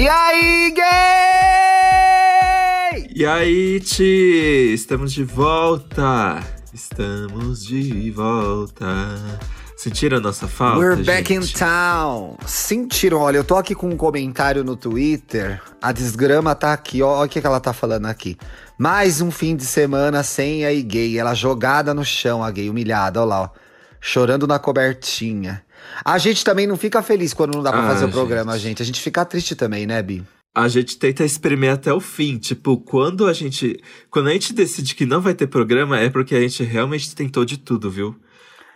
E aí, gay? E aí, Ti? Estamos de volta! Estamos de volta. Sentiram a nossa falta? We're back gente? in town. Sentiram? Olha, eu tô aqui com um comentário no Twitter. A desgrama tá aqui, ó. Olha o que, que ela tá falando aqui. Mais um fim de semana sem a gay. Ela jogada no chão, a gay, humilhada, olha lá, ó. Chorando na cobertinha. A gente também não fica feliz quando não dá pra Ah, fazer o gente. programa, gente. A gente fica triste também, né, Bi? A gente tenta espremer até o fim. Tipo, quando a gente. Quando a gente decide que não vai ter programa, é porque a gente realmente tentou de tudo, viu?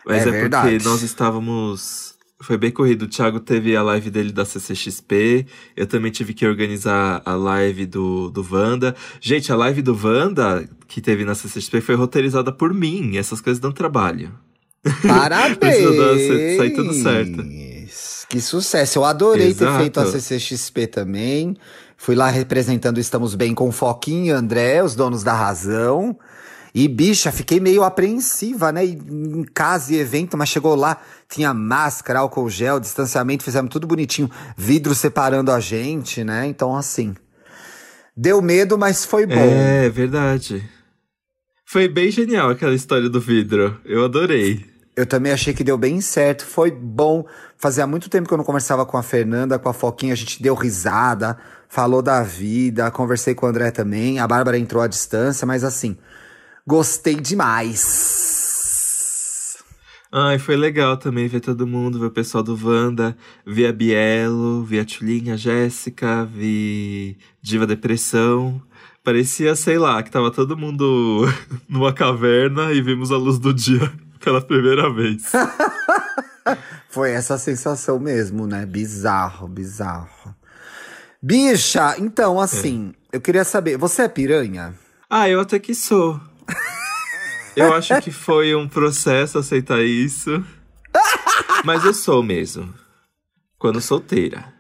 Mas É é, verdade. porque nós estávamos. Foi bem corrido. O Thiago teve a live dele da CCXP. Eu também tive que organizar a live do, do Wanda. Gente, a live do Wanda, que teve na CCXP, foi roteirizada por mim. Essas coisas dão trabalho. Parabéns! Tudo certo. Que sucesso. Eu adorei ter Exato. feito a CCXP também. Fui lá representando Estamos Bem com Foquinha e André, os donos da razão. E, bicha, fiquei meio apreensiva, né? Em casa e evento, mas chegou lá, tinha máscara, álcool gel, distanciamento, fizemos tudo bonitinho, vidro separando a gente, né? Então, assim. Deu medo, mas foi bom. É, verdade. Foi bem genial aquela história do vidro. Eu adorei. Eu também achei que deu bem certo, foi bom. Fazia muito tempo que eu não conversava com a Fernanda, com a Foquinha, a gente deu risada, falou da vida, conversei com o André também. A Bárbara entrou à distância, mas assim, gostei demais. Ai, foi legal também ver todo mundo, ver o pessoal do Wanda, vi a Bielo, vi a Tulinha, a Jéssica, vi Diva Depressão. Parecia, sei lá, que tava todo mundo numa caverna e vimos a luz do dia pela primeira vez. Foi essa sensação mesmo, né? Bizarro, bizarro. Bicha, então assim, eu queria saber, você é piranha? Ah, eu até que sou. Eu acho que foi um processo aceitar isso. Mas eu sou mesmo. Quando solteira.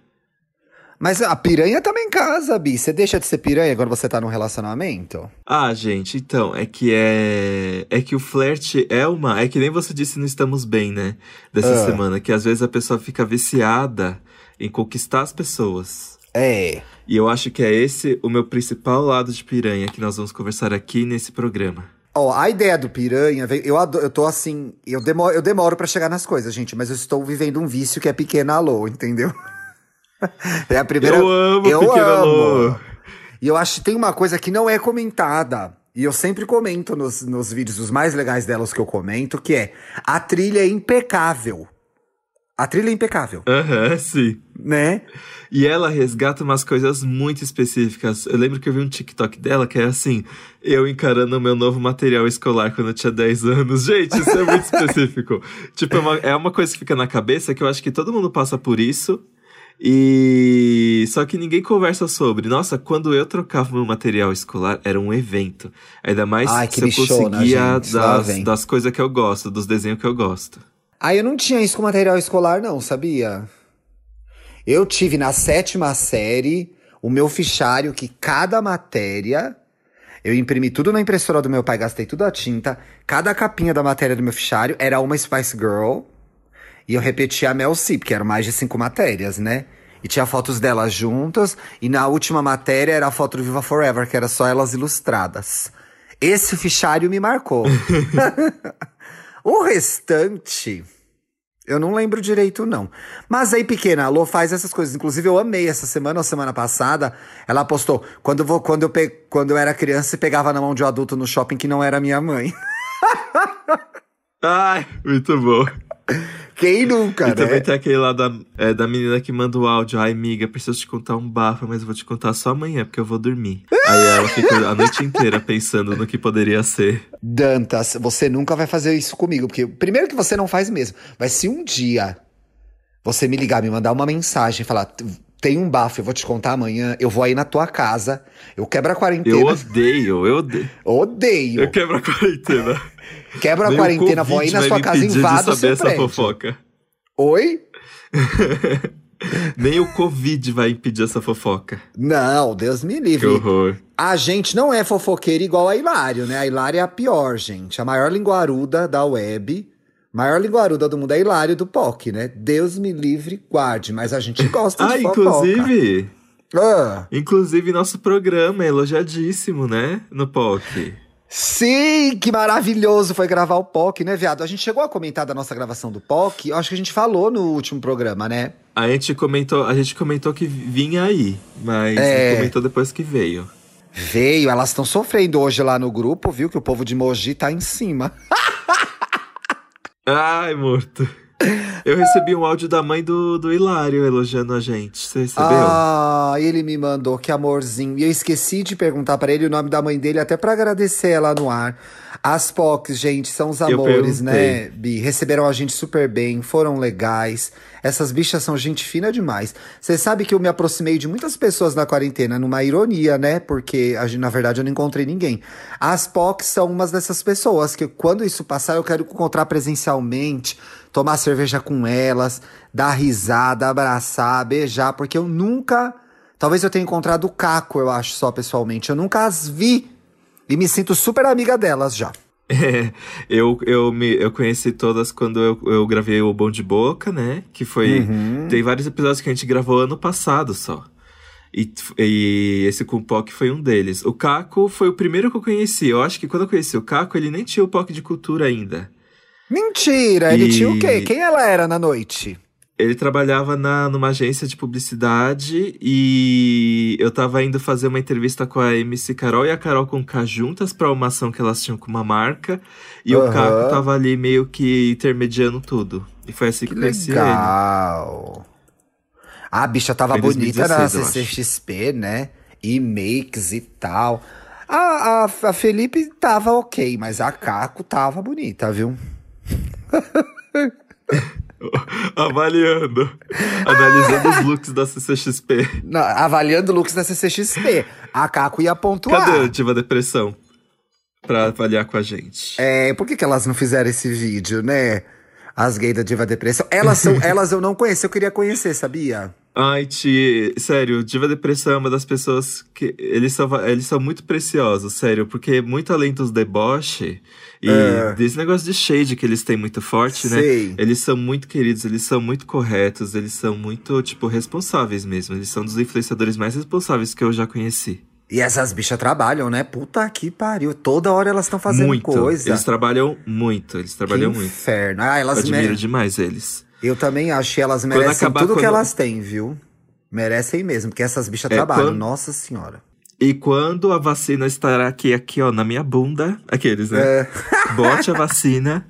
Mas a piranha também casa, Bi. Você deixa de ser piranha quando você tá num relacionamento? Ah, gente, então, é que é. É que o flerte é uma. É que nem você disse no Estamos Bem, né? Dessa Ah. semana, que às vezes a pessoa fica viciada em conquistar as pessoas. É. E eu acho que é esse o meu principal lado de piranha que nós vamos conversar aqui nesse programa. Ó, a ideia do piranha, eu, ado- eu tô assim, eu demoro, eu demoro para chegar nas coisas, gente, mas eu estou vivendo um vício que é pequena alô, entendeu? é a primeira. Eu amo eu amo. E eu acho que tem uma coisa que não é comentada. E eu sempre comento nos, nos vídeos, os mais legais delas que eu comento, que é a trilha é impecável. A trilha é impecável, Aham, sim. né? E ela resgata umas coisas muito específicas. Eu lembro que eu vi um TikTok dela que é assim: eu encarando o meu novo material escolar quando eu tinha 10 anos. Gente, isso é muito específico. tipo, é uma, é uma coisa que fica na cabeça que eu acho que todo mundo passa por isso. E só que ninguém conversa sobre. Nossa, quando eu trocava meu material escolar, era um evento. Ainda mais Ai, que se eu conseguia. Lá das, das coisas que eu gosto, dos desenhos que eu gosto. Ah, eu não tinha isso com material escolar, não, sabia? Eu tive na sétima série o meu fichário que cada matéria. Eu imprimi tudo na impressora do meu pai, gastei tudo a tinta. Cada capinha da matéria do meu fichário era uma Spice Girl. E eu repetia a Mel C, porque eram mais de cinco matérias, né? E tinha fotos delas juntas. E na última matéria era a foto do Viva Forever, que era só elas ilustradas. Esse fichário me marcou. o restante. Eu não lembro direito, não. Mas aí, pequena, a Lô faz essas coisas. Inclusive, eu amei essa semana ou semana passada. Ela postou: quando, eu vou, quando, eu pe... quando eu era criança e pegava na mão de um adulto no shopping que não era minha mãe. Ai, muito bom. Quem nunca, E né? também tem aquele lá da, é, da menina que manda o áudio. Ai, amiga, preciso te contar um bafo, mas eu vou te contar só amanhã, porque eu vou dormir. Aí ela fica a noite inteira pensando no que poderia ser. Dantas, você nunca vai fazer isso comigo. Porque, primeiro, que você não faz mesmo. Mas se um dia você me ligar, me mandar uma mensagem e falar. Tem um bafo, eu vou te contar amanhã. Eu vou aí na tua casa. Eu quebro a quarentena. Eu odeio, eu odeio. Odeio. Eu quebro a quarentena. Quebro a quarentena, vou aí na sua casa e invado de o saber essa prédio. fofoca. Oi? Nem o Covid vai impedir essa fofoca. Não, Deus me Que livre. horror. A gente não é fofoqueira igual a Hilário, né? A Hilário é a pior, gente. A maior linguaruda da web. Maior linguaruda do mundo é Hilário do POC, né? Deus me livre, guarde. Mas a gente gosta Ah, de fofoca. inclusive, Ah, Inclusive, nosso programa é elogiadíssimo, né? No POC. sim, que maravilhoso foi gravar o POC, né, viado? A gente chegou a comentar da nossa gravação do POC, eu acho que a gente falou no último programa, né? A gente comentou, a gente comentou que vinha aí, mas É. comentou depois que veio. Veio, elas estão sofrendo hoje lá no grupo, viu? Que o povo de Mogi tá em cima. Ai, morto. Eu recebi um áudio da mãe do, do Hilário elogiando a gente. Você recebeu? Ah, ele me mandou, que amorzinho. E eu esqueci de perguntar pra ele o nome da mãe dele, até pra agradecer ela no ar. As POCs, gente, são os amores, né. Bi? Receberam a gente super bem, foram legais. Essas bichas são gente fina demais. Você sabe que eu me aproximei de muitas pessoas na quarentena, numa ironia, né? Porque, na verdade, eu não encontrei ninguém. As POCs são umas dessas pessoas que, quando isso passar, eu quero encontrar presencialmente, tomar cerveja com elas, dar risada, abraçar, beijar, porque eu nunca. Talvez eu tenha encontrado o Caco, eu acho, só pessoalmente. Eu nunca as vi. E me sinto super amiga delas já. É, eu, eu, me, eu conheci todas quando eu, eu gravei o Bom de Boca, né? Que foi. Uhum. Tem vários episódios que a gente gravou ano passado só. E, e esse com o POC foi um deles. O Caco foi o primeiro que eu conheci. Eu acho que quando eu conheci o Caco, ele nem tinha o POC de cultura ainda. Mentira! Ele E- tinha o quê? Quem ela era na noite? Ele trabalhava na, numa agência de publicidade e eu tava indo fazer uma entrevista com a MC Carol e a Carol com o K juntas pra uma ação que elas tinham com uma marca. E o Aham. Caco tava ali meio que intermediando tudo. E foi assim que, Que conheci ele. legal! A bicha tava bonita na 2016, eu acho. CCXP, né? E makes e tal. A, a, a Felipe tava ok, mas a Caco tava bonita, viu? Avaliando. Analisando os looks da CCXP. Na- avaliando looks da CCXP. A Caco ia pontuar. Cadê a Diva Depressão? Pra avaliar com a gente. É, por que, que elas não fizeram esse vídeo, né? As gays da Diva Depressão. Elas são, elas eu não conheço, eu queria conhecer, sabia? Ai, Ti, sério, Diva Depressão é uma das pessoas que. Eles são, eles são muito preciosos, sério, porque muito além dos deboche e É. desse negócio de shade que eles têm muito forte, Sei. né? Eles são muito queridos, eles são muito corretos, eles são muito, tipo, responsáveis mesmo. Eles são dos influenciadores mais responsáveis que eu já conheci. E essas bichas trabalham, né? Puta que pariu. Toda hora elas estão fazendo muito. coisa. Eles trabalham muito, eles que trabalham muito. inferno. Ah, Eu elas admiro merecem. demais eles. Eu também acho que elas merecem acabar- tudo que quando- elas têm, viu? Merecem mesmo, porque essas bichas É, trabalham. quando- Nossa senhora. E quando a vacina estará aqui, aqui, ó, na minha bunda, aqueles, né? É. Bote a vacina.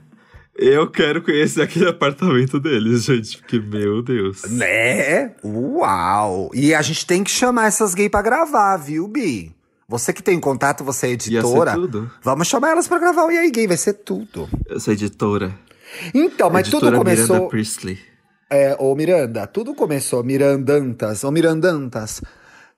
Eu quero conhecer aquele apartamento deles, gente, porque, meu Deus. Né? Uau! E a gente tem que chamar essas gays pra gravar, viu, Bi? Você que tem contato, você é Ia ser editora. tudo. Vamos chamar elas pra gravar o E aí Gay, vai ser tudo. Eu sou editora. Então, mas editora tudo começou. Miranda Priestley. É, ô Miranda, tudo começou. Mirandantas, ô Mirandantas. Hum.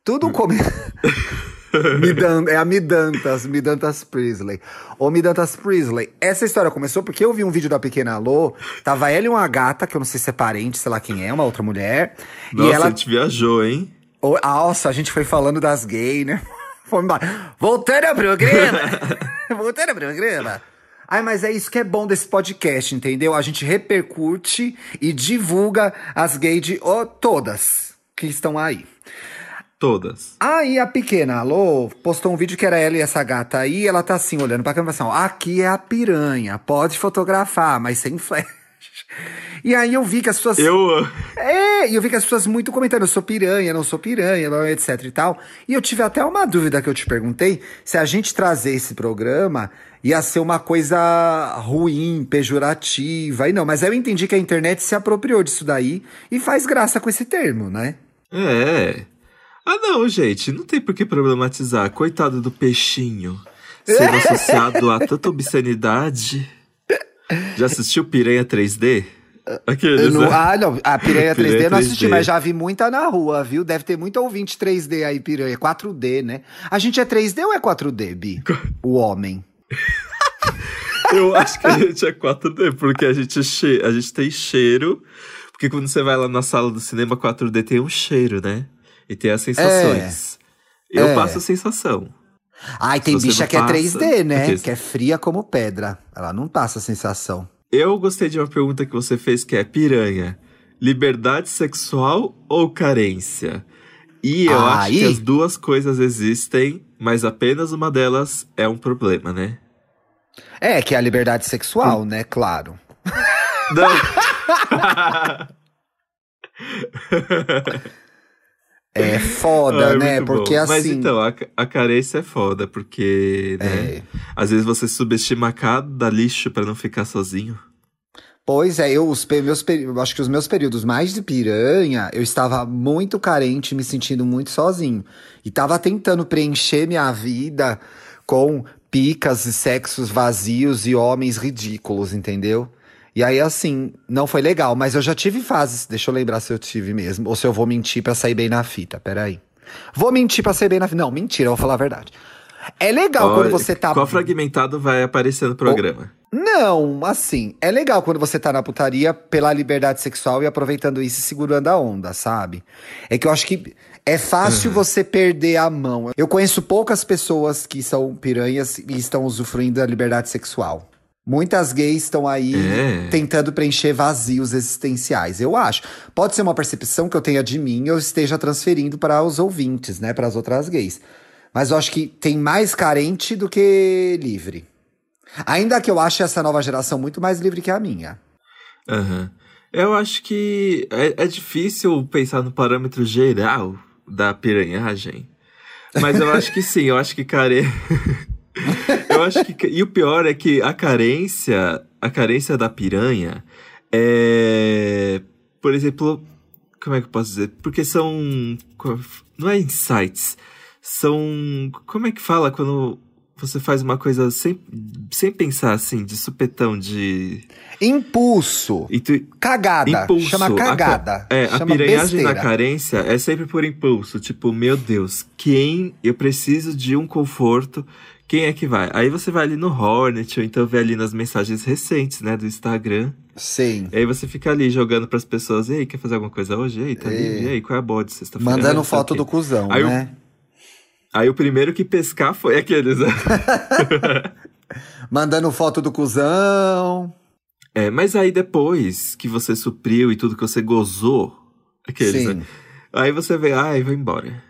Tudo começou. Midan, é a Midantas, Midantas Priestley. Ô Midantas Priestley, essa história começou porque eu vi um vídeo da Pequena Lô, tava ela e uma gata, que eu não sei se é parente, sei lá quem é, uma outra mulher. Nossa, e ela. a gente viajou, hein? Ô, Nossa, a gente foi falando das gays, né? Fomos embora. Voltando ao programa! Voltando ao programa! Ai, mas é isso que é bom desse podcast, entendeu? A gente repercute e divulga as gays de ó, todas que estão aí. Todas. Aí a pequena Alô postou um vídeo que era ela e essa gata aí, ela tá assim, olhando pra câmera assim, ó, aqui é a piranha, pode fotografar, mas sem flash. E aí eu vi que as pessoas... Eu. É, e eu vi que as pessoas muito comentando, eu sou piranha, não sou piranha, etc e tal. E eu tive até uma dúvida que eu te perguntei, se a gente trazer esse programa ia ser uma coisa ruim, pejorativa, e não. Mas eu entendi que a internet se apropriou disso daí e faz graça com esse termo, né? É. Ah, não, gente, não tem por que problematizar. Coitado do peixinho. Sendo associado a tanta obscenidade. Já assistiu Piranha 3D? Aqueles, não- né? ah, não, a piranha 3D eu não assisti, 3D. mas já vi muita na rua, viu? Deve ter muito ouvinte 3D aí, piranha. 4D, né? A gente é 3D ou é 4D, Bi? O homem. Eu acho que a gente é 4D, porque a gente, é che... a gente tem cheiro. Porque quando você vai lá na sala do cinema 4D, tem um cheiro, né? E tem as sensações. Eu É. passo a sensação. Ai, tem bicha que é passa, 3D, né? aqueles- Que é fria como pedra. Ela não passa a sensação. Eu gostei de uma pergunta que você fez que é piranha. Liberdade sexual ou carência? E eu acho Aí- que as duas coisas existem, mas apenas uma delas é um problema, né? É, que é a liberdade sexual, né? Claro. Não. É foda, Ai, né? Porque bom. assim. Mas então, a, a carência é foda, porque, né? É. Às vezes você subestima cada lixo pra não ficar sozinho. Pois é, eu, os meus, acho que os meus períodos mais de piranha, eu estava muito carente, me sentindo muito sozinho. E tava tentando preencher minha vida com picas e sexos vazios e homens ridículos, entendeu? E aí, assim, não foi legal, mas eu já tive fases. Deixa eu lembrar se eu tive mesmo, ou se eu vou mentir pra sair bem na fita, peraí. Vou mentir pra sair bem na fita. Não, mentira, eu vou falar a verdade. É legal quando Olha, você tá. Qual fragmentado vai aparecer no programa? Não, assim, é legal quando você tá na putaria pela liberdade sexual e aproveitando isso e segurando a onda, sabe? É que eu acho que é fácil você perder a mão. Eu conheço poucas pessoas que são piranhas e estão usufruindo da liberdade sexual. Muitas gays estão aí É. tentando preencher vazios existenciais, eu acho. Pode ser uma percepção que eu tenha de mim eu esteja transferindo para os ouvintes, né, para as outras gays. Mas eu acho que tem mais carente do que livre. Ainda que eu ache essa nova geração muito mais livre que a minha. Aham. Eu acho que é, é difícil pensar no parâmetro geral da piranhagem. Mas eu acho que sim, eu acho que care... eu acho que. E o pior é que a carência, a carência da piranha é. Por exemplo, como é que eu posso dizer? Porque são. Não é insights. São. Como é que fala quando você faz uma coisa sem, sem pensar assim, de supetão, de. Impulso. Intu... Cagada. Impulso. Chama A ca- cagada. É, a Chama piranhagem besteira. na carência é sempre por impulso. Tipo, meu Deus, quem eu preciso de um conforto, quem é que vai? Aí você vai ali no Hornet, ou então vê ali nas mensagens recentes, né, do Instagram. Sim. E aí você fica ali jogando pras pessoas, e aí, quer fazer alguma coisa hoje? E aí, tá É. livre? E aí, qual é a bode sexta-feira? Ah, Mandando o foto do cuzão, Aí o- né? Aí o primeiro que pescar foi aqueles. né? Mandando foto do cuzão. É, mas aí depois que você supriu e tudo que você gozou, aqueles, Sim. né? Aí você vê, ai, vou embora.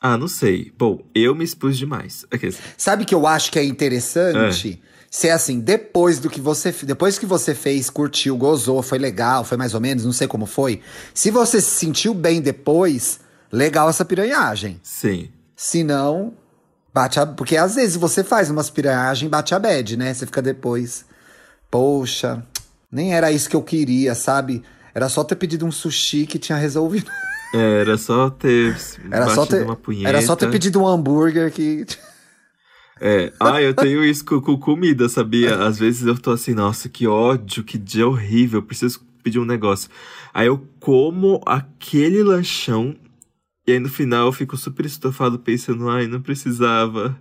Ah, não sei. Bom, eu me expus demais. Aqueles. Sabe que eu acho que é interessante? Ser assim, depois do que você depois que você fez, curtiu, gozou, foi legal, foi mais ou menos, não sei como foi. Se você se sentiu bem depois, legal essa piranhagem. Sim. Se não, bate a, porque às vezes você faz umas piranhagem, bate a bad, né? Você fica depois, poxa, nem era isso que eu queria, sabe? Era só ter pedido um sushi que tinha resolvido. É, era só ter Era só ter, uma punheta. era só ter pedido um hambúrguer que É. Ah, eu tenho isso com, com comida, sabia? Às vezes eu tô assim, nossa, que ódio, que dia horrível, preciso pedir um negócio. Aí eu como aquele lanchão e aí no final eu fico super estofado pensando, ai, não precisava.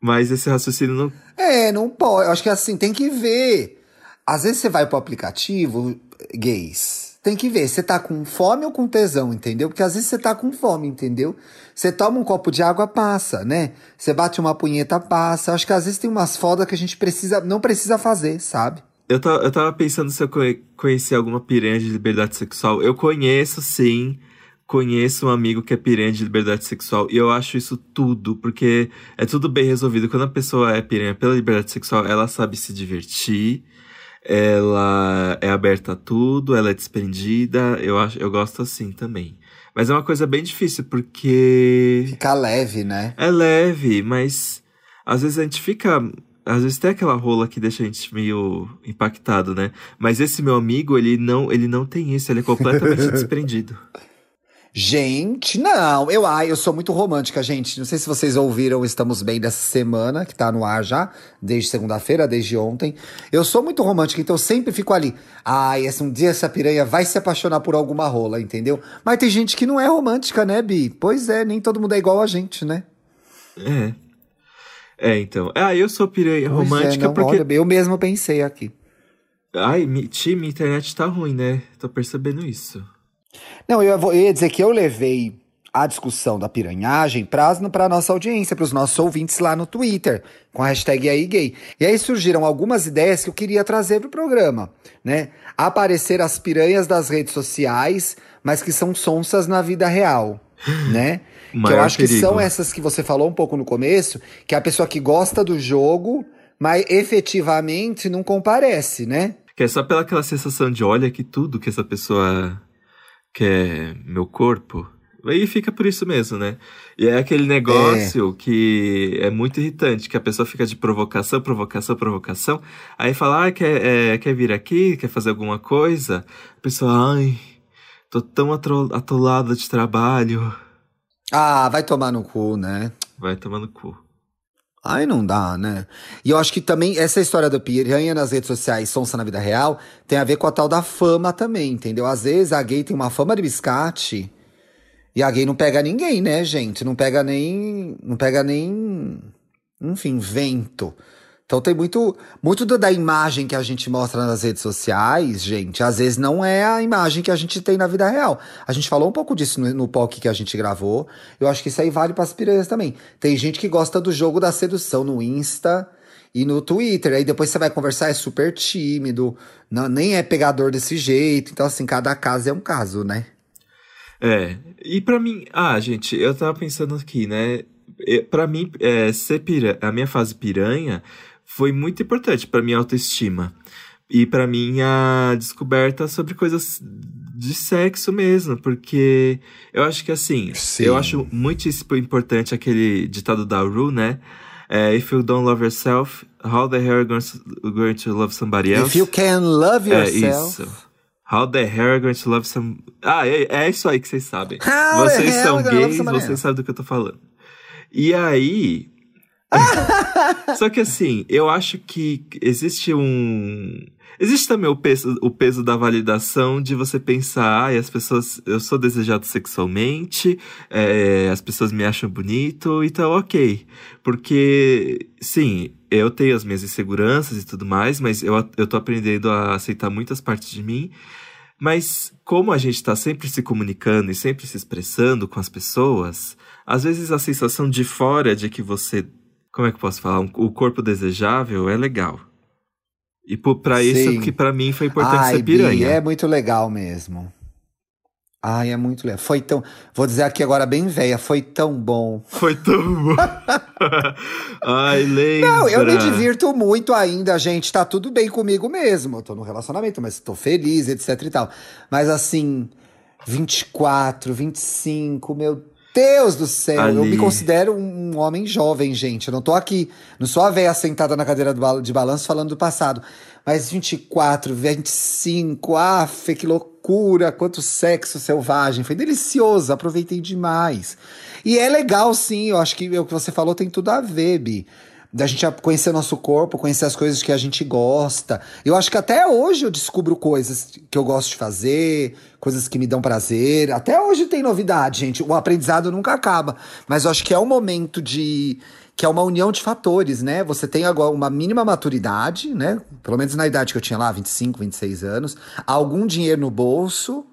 Mas esse raciocínio não. É, não pode. Eu acho que assim, tem que ver. Às vezes você vai pro aplicativo, gays. Tem que ver, você tá com fome ou com tesão, entendeu? Porque às vezes você tá com fome, entendeu? Você toma um copo de água, passa, né? Você bate uma punheta, passa. Acho que às vezes tem umas fodas que a gente precisa, não precisa fazer, sabe? Eu, ta- eu tava pensando se eu conhe- conhecia alguma piranha de liberdade sexual. Eu conheço, sim. Conheço um amigo que é piranha de liberdade sexual. E eu acho isso tudo, porque é tudo bem resolvido. Quando a pessoa é piranha pela liberdade sexual, ela sabe se divertir. Ela é aberta a tudo, ela é desprendida. Eu, acho, eu gosto assim também. Mas é uma coisa bem difícil, porque. Ficar leve, né? É leve, mas às vezes a gente fica. Às vezes tem aquela rola que deixa a gente meio impactado, né? Mas esse meu amigo, ele não, ele não tem isso, ele é completamente desprendido. Gente, não, eu, ai, eu sou muito romântica, gente. Não sei se vocês ouviram Estamos Bem dessa semana, que tá no ar já, desde segunda-feira, desde ontem. Eu sou muito romântica, então eu sempre fico ali. Ai, esse, um dia essa piranha vai se apaixonar por alguma rola, entendeu? Mas tem gente que não é romântica, né, Bi? Pois é, nem todo mundo é igual a gente, né? É. É, então. Ah, eu sou piranha Pois romântica é, não, porque. olha, eu mesmo pensei aqui. Ai, mi, Ti, minha internet tá ruim, né? Tô percebendo isso. Não, eu, vou- eu ia dizer que eu levei a discussão da piranhagem pra, pra nossa audiência, pros nossos ouvintes lá no Twitter, com a hashtag aí gay. E aí surgiram algumas ideias que eu queria trazer pro programa, né? Aparecer as piranhas das redes sociais, mas que são sonsas na vida real. né? que eu acho que perigo. são essas que você falou um pouco no começo, que é a pessoa que gosta do jogo, mas efetivamente não comparece, né? Que é só pela aquela sensação de olha que tudo que essa pessoa quer meu corpo. Aí fica por isso mesmo, né? E é aquele negócio que é muito irritante, que a pessoa fica de provocação, provocação, provocação. Aí fala, ah, quer, é, quer vir aqui, quer fazer alguma coisa? A pessoa, ai, tô tão atolada de trabalho. Ah, vai tomar no cu, né? Vai tomando cu. Ai, não dá, né? E eu acho que também essa história da piranha nas redes sociais, sonsa na vida real, tem a ver com a tal da fama também, entendeu? Às vezes a gay tem uma fama de biscate e a gay não pega ninguém, né, gente? Não pega nem. Não pega nem. Enfim, vento. Então tem muito, muito da imagem que a gente mostra nas redes sociais, gente, às vezes não é a imagem que a gente tem na vida real. A gente falou um pouco disso no, no POC que a gente gravou. Eu acho que isso aí vale para as piranhas também. Tem gente que gosta do jogo da sedução no Insta e no Twitter. Aí depois você vai conversar, é super tímido, não, nem é pegador desse jeito. Então, assim, cada caso é um caso, né? É, e pra mim, ah, gente, eu tava pensando aqui, né? Pra mim, é, ser pira, a minha fase piranha foi muito importante pra minha autoestima e pra minha descoberta sobre coisas de sexo mesmo, porque eu acho que assim, Sim. eu acho muitíssimo importante aquele ditado da Ru, né? É, If you don't love yourself, how the hell are you going to, love somebody else? If you can love É yourself. isso. How the hell are you going to love some... Ah, é, é isso aí que vocês sabem. How vocês são gays, vocês sabem do que eu tô falando. E aí... Só que assim, eu acho que existe um... Existe também o peso, o peso da validação de você pensar, ah, as pessoas, eu sou desejado sexualmente, é, as pessoas me acham bonito, então ok. Porque, sim, eu tenho as minhas inseguranças e tudo mais, mas eu, eu tô aprendendo a aceitar muitas partes de mim. Mas como a gente tá sempre se comunicando e sempre se expressando com as pessoas, às vezes a sensação de fora de que você, como é que eu posso falar, o corpo desejável é legal. E pô, pra isso que pra mim foi importante Ai, ser piranha. Bi, é muito legal mesmo. Ai, é muito legal. Foi tão. Vou dizer aqui agora bem velha, foi tão bom. Foi tão bom. Ai, lembra. Não, eu me divirto muito ainda, gente. Tá tudo bem comigo mesmo. Eu tô no relacionamento, mas tô feliz, etc e tal. Mas assim, 24, 25, meu Deus do céu. Eu Ali. me considero um homem jovem, gente. Eu não tô aqui. Não sou a véia sentada na cadeira de balanço falando do passado. Mas 24, 25, af, que loucura, quanto sexo selvagem. Foi delicioso, aproveitei demais. E é legal, sim, eu acho que o que você falou tem tudo a ver, Bi. Da gente conhecer nosso corpo, conhecer as coisas que a gente gosta. Eu acho que até hoje eu descubro coisas que eu gosto de fazer, coisas que me dão prazer. Até hoje tem novidade, gente. O aprendizado nunca acaba. Mas eu acho que é um momento de. que é uma união de fatores, né? Você tem agora uma mínima maturidade, né? Pelo menos na idade que eu tinha lá, 25, 26 anos. Algum dinheiro no bolso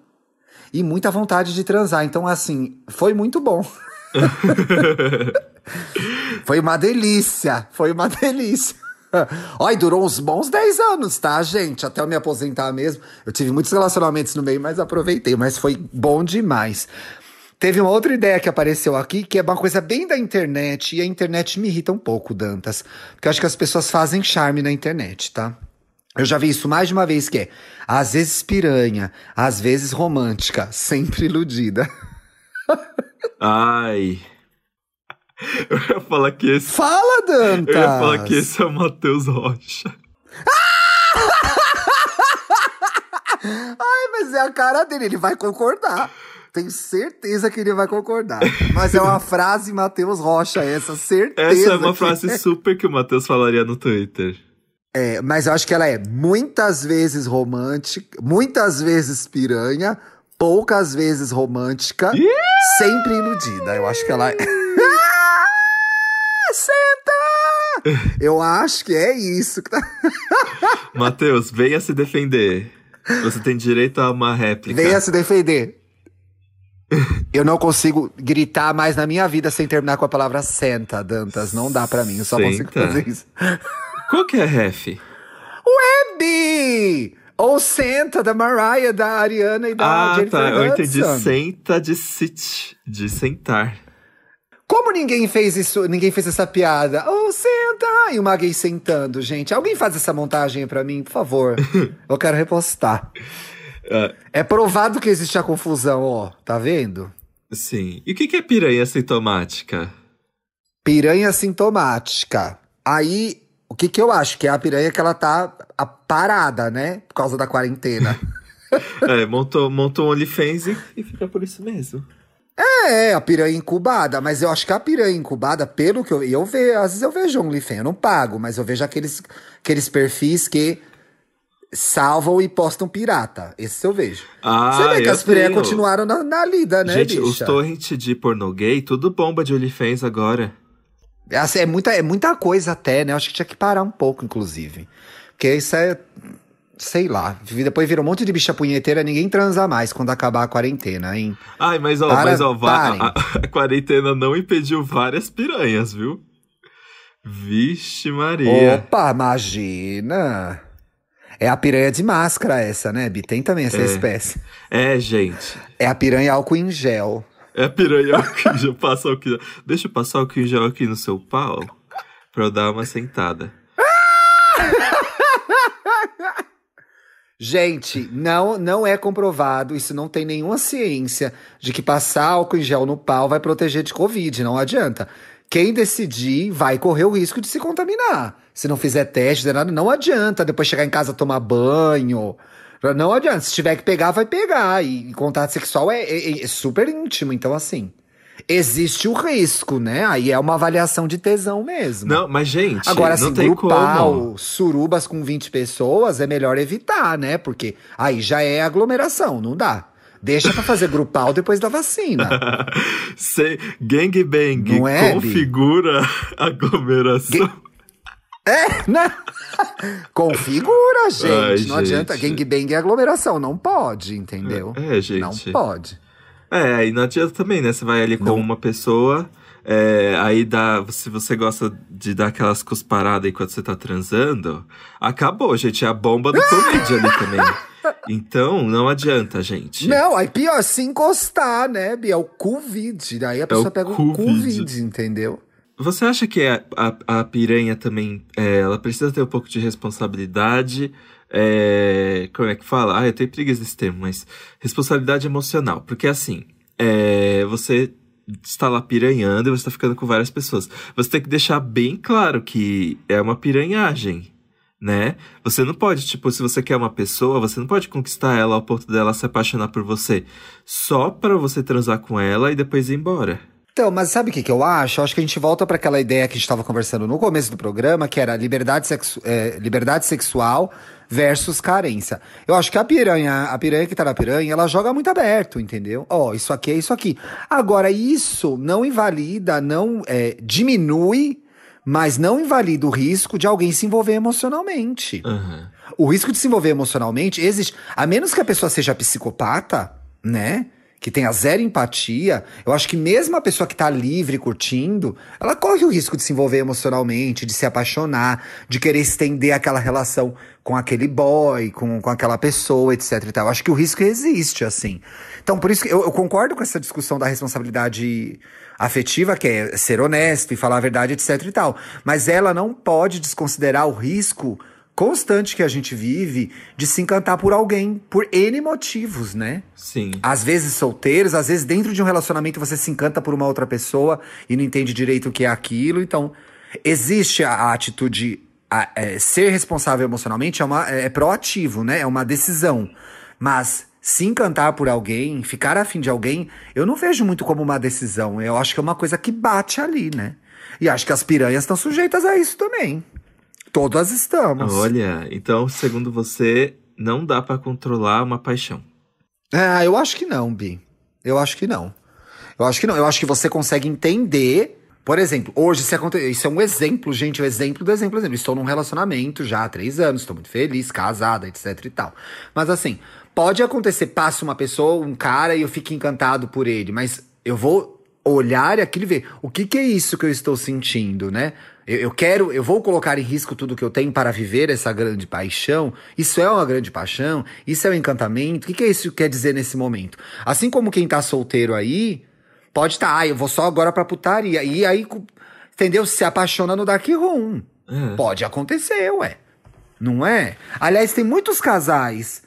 e muita vontade de transar. Então, assim, foi muito bom. Foi uma delícia, foi uma delícia. Olha, durou uns bons 10 anos, tá, gente? Até eu me aposentar mesmo. Eu tive muitos relacionamentos no meio, mas aproveitei. Mas foi bom demais. Teve uma outra ideia que apareceu aqui, que é uma coisa bem da internet. E a internet me irrita um pouco, Dantas. Porque eu acho que as pessoas fazem charme na internet, tá? Eu já vi isso mais de uma vez, que é às vezes piranha, às vezes romântica, sempre iludida. Ai. Eu ia falar que esse. Fala, Dantas! Eu ia falar que esse é o Matheus Rocha. Ai, mas é a cara dele, ele vai concordar. Tenho certeza que ele vai concordar. Mas é uma frase Matheus Rocha, essa, certeza. Essa é uma que- frase super que o Matheus falaria no Twitter. É, mas eu acho que ela é muitas vezes romântica, muitas vezes piranha, poucas vezes romântica, sempre iludida. Eu acho que ela é. Ah, Senta! Eu acho que é isso que tá. Matheus, venha se defender. Você tem direito a uma réplica. Venha se defender. Eu não consigo gritar mais na minha vida sem terminar com a palavra senta, Dantas. Não dá pra mim, eu só consigo Senta. fazer isso. Qual que é ref? Bi! Ou senta da Mariah, da Ariana e da ah, Jennifer tá. Eu entendi. Hudson. Senta de sit, de sentar. Como ninguém fez isso, ninguém fez essa piada? Ou senta! E uma gay sentando, gente. Alguém faz essa montagem pra mim, por favor. Eu quero repostar. Ah, É provado que existe a confusão, ó. Tá vendo? sim. E o que que é piranha sintomática? Piranha sintomática. Aí, o que que eu acho? Que é a piranha que ela tá a- parada, né? Por causa da quarentena. é, montou, montou um OnlyFans e, e fica por isso mesmo. é, a piranha incubada. Mas eu acho que a piranha incubada, pelo que eu... Eu vejo, às vezes eu vejo OnlyFans, eu não pago. Mas eu vejo aqueles, aqueles perfis que salvam e postam pirata. Esse eu vejo. Ah, Você vê que as piranhas continuaram na, na lida, né, Gente, bicha? os torrent de pornô gay, tudo bomba de OnlyFans agora. Assim, é, muita, é muita coisa até, né? Eu acho que tinha que parar um pouco, inclusive. Porque isso é. Sei lá. Depois vira um monte de bicha punheteira, ninguém transa mais quando acabar a quarentena, hein? Ai, mas ó, Para- mas ó, a- a quarentena não impediu várias piranhas, viu? Vixe Maria. Opa, imagina! É a piranha de máscara essa, né, Bi? Tem também essa É. espécie. É, gente. É a piranha álcool em gel. É piranha álcool em gel. Passa álcool em gel. Deixa eu passar álcool em gel aqui no seu pau pra eu dar uma sentada. Gente, não, não é comprovado, isso não tem nenhuma ciência de que passar álcool em gel no pau vai proteger de Covid, não adianta. Quem decidir vai correr o risco de se contaminar. Se não fizer teste, não adianta depois chegar em casa tomar banho. Não adianta. Se tiver que pegar, vai pegar. E, contato sexual é, é- é super íntimo, então assim. Existe o risco, né? Aí é uma avaliação de tesão mesmo. Não, mas gente, Agora, assim, grupal, como. surubas com 20 pessoas é melhor evitar, né? Porque aí já é aglomeração, não dá. Deixa pra fazer grupal depois da vacina. Sei, gangbang Não é, Bi? configura aglomeração. É, né? Configura, gente. Ai, não gente. adianta. Gangbang é aglomeração. Não pode, entendeu? É, gente. Não pode. É, aí não adianta também, né? Você vai ali com Não. uma pessoa, é, aí dá. Se você gosta de dar aquelas cusparadas enquanto você tá transando, acabou, gente. É a bomba do Covid ali também. Então, não adianta, gente. Não, aí pior, se encostar, né, Bia? É o Covid. Daí a pessoa o pega o Covid. Covid, entendeu? Você acha que a, a, a piranha também, é, ela precisa ter um pouco de responsabilidade? é, como é que fala? Ah, eu tenho preguiça desse termo, mas responsabilidade emocional. Porque assim, é, você está lá piranhando e você está ficando com várias pessoas. Você tem que deixar bem claro que é uma piranhagem, né? Você não pode, tipo, se você quer uma pessoa, você não pode conquistar ela ao ponto dela se apaixonar por você só para você transar com ela e depois ir embora. Então, mas sabe o que, que eu acho? Eu acho que a gente volta para aquela ideia que a gente estava conversando no começo do programa, que era liberdade, sexu é, liberdade sexual versus carência. Eu acho que a piranha, a piranha que tá na piranha, ela joga muito aberto, entendeu? Ó, isso aqui é isso aqui. Agora, isso não invalida, não é, diminui, mas não invalida o risco de alguém se envolver emocionalmente. Aham. O risco de se envolver emocionalmente existe. A menos que a pessoa seja psicopata, né? Que tenha zero empatia, eu acho que mesmo a pessoa que tá livre, curtindo, ela corre o risco de se envolver emocionalmente, de se apaixonar, de querer estender aquela relação com aquele boy, com, com aquela pessoa, etc e tal. Eu acho que o risco existe, assim. Então, por isso que eu, eu concordo com essa discussão da responsabilidade afetiva, que é ser honesto e falar a verdade, etc e tal. Mas ela não pode desconsiderar o risco constante que a gente vive de se encantar por alguém, por N motivos, né? Sim. Às vezes solteiros, às vezes dentro de um relacionamento você se encanta por uma outra pessoa e não entende direito o que é aquilo. Então, existe a, a atitude. a- é, ser responsável emocionalmente é, uma, é proativo, né? É uma decisão. Mas se encantar por alguém, ficar afim de alguém, eu não vejo muito como uma decisão. Eu acho que é uma coisa que bate ali, né? E acho que as piranhas estão sujeitas a isso também. Todas estamos. Olha, então, segundo você, não dá pra controlar uma paixão. Ah, eu acho que não, Bi. Eu acho que não. Eu acho que não. Eu acho que você consegue entender. Por exemplo, hoje se aconte... isso é um exemplo, gente, o exemplo do exemplo, exemplo. Estou num relacionamento já há três anos, estou muito feliz, casada, etc e tal. Mas assim, pode acontecer, passa uma pessoa, um cara, e eu fico encantado por ele, mas eu vou olhar e aquilo e ver o que, que é isso que eu estou sentindo, né? Eu, eu, quero, eu vou colocar em risco tudo que eu tenho para viver essa grande paixão. Isso é uma grande paixão? Isso é um encantamento? O que, que é isso que quer dizer nesse momento? Assim como quem tá solteiro aí, pode estar, tá, ah, eu vou só agora pra putaria. E aí, entendeu? Se apaixona no Dark Room. É. Pode acontecer, ué. Não é? Aliás, tem muitos casais,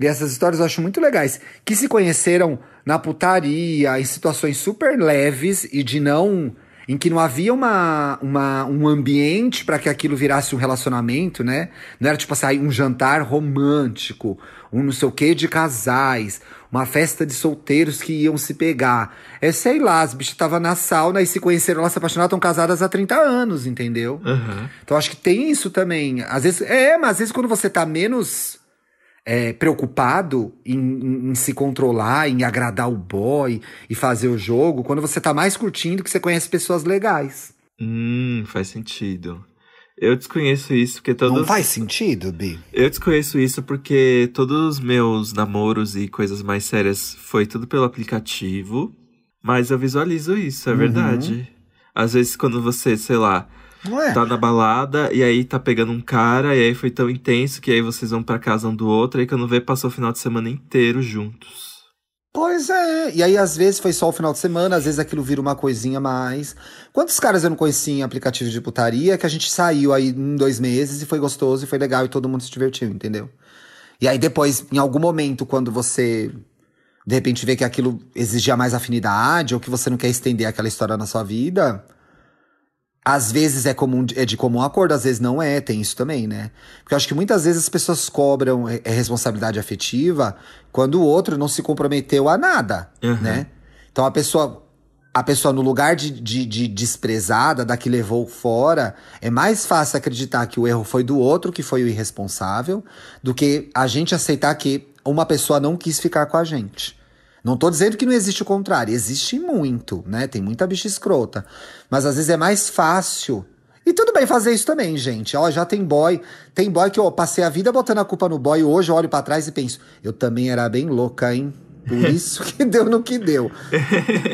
e essas histórias eu acho muito legais, que se conheceram na putaria, em situações super leves e de não em que não havia uma, uma um ambiente para que aquilo virasse um relacionamento, né? Não era tipo assim, um jantar romântico, um não sei o que de casais, uma festa de solteiros que iam se pegar. É, sei lá, as bichas estavam na sauna e se conheceram, elas se apaixonaram, estão casadas há 30 anos, entendeu? Uhum. Então acho que tem isso também. Às vezes, é, mas às vezes quando você tá menos é, preocupado em, em, em, se controlar, em agradar o boy e fazer o jogo, quando você tá mais curtindo que você conhece pessoas legais. Hum, faz sentido. Eu desconheço isso porque todos. Não faz sentido, Bi? Eu desconheço isso porque todos os meus namoros e coisas mais sérias foi tudo pelo aplicativo. Mas eu visualizo isso, é uhum. verdade. Às vezes, quando você, sei lá, Ué. Tá na balada e aí tá pegando um cara, e aí foi tão intenso que aí vocês vão pra casa um do outro, e quando vê, passou o final de semana inteiro juntos. Pois é, e aí às vezes foi só o final de semana, às vezes aquilo vira uma coisinha mais. Quantos caras eu não conheci em aplicativos de putaria que a gente saiu aí em dois meses e foi gostoso e foi legal e todo mundo se divertiu, entendeu? E aí depois, em algum momento, quando você de repente vê que aquilo exigia mais afinidade ou que você não quer estender aquela história na sua vida, às vezes é, comum, é de comum acordo, às vezes não é, tem isso também, né? Porque eu acho que muitas vezes as pessoas cobram é, responsabilidade afetiva quando o outro não se comprometeu a nada, uhum. né? Então a pessoa, a pessoa no lugar de, de, de, desprezada, da que levou fora, é mais fácil acreditar que o erro foi do outro, que foi o irresponsável, do que a gente aceitar que uma pessoa não quis ficar com a gente. Não tô dizendo que não existe o contrário, existe muito, né? Tem muita bicha escrota. Mas às vezes é mais fácil. E tudo bem fazer isso também, gente. Ó, já tem boy. Tem boy que eu passei a vida botando a culpa no boy. Hoje eu olho para trás e penso, eu também era bem louca, hein? Por isso que deu no que deu.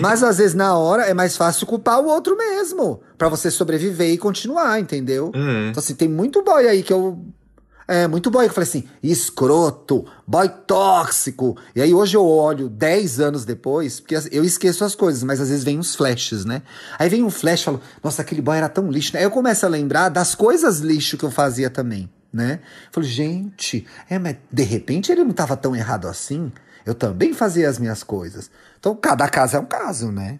Mas às vezes na hora é mais fácil culpar o outro mesmo. para você sobreviver e continuar, entendeu? Uhum. Então assim, tem muito boy aí que eu é, muito boy. Eu falei assim, escroto, boy tóxico. E aí hoje eu olho 10 anos depois, porque eu esqueço as coisas, mas às vezes vem uns flashes, né? Aí vem um flash e falo, nossa, aquele boy era tão lixo. Aí eu começo a lembrar das coisas lixo que eu fazia também, né? Eu falo, gente, é, mas de repente ele não tava tão errado assim. Eu também fazia as minhas coisas. Então, cada caso é um caso, né?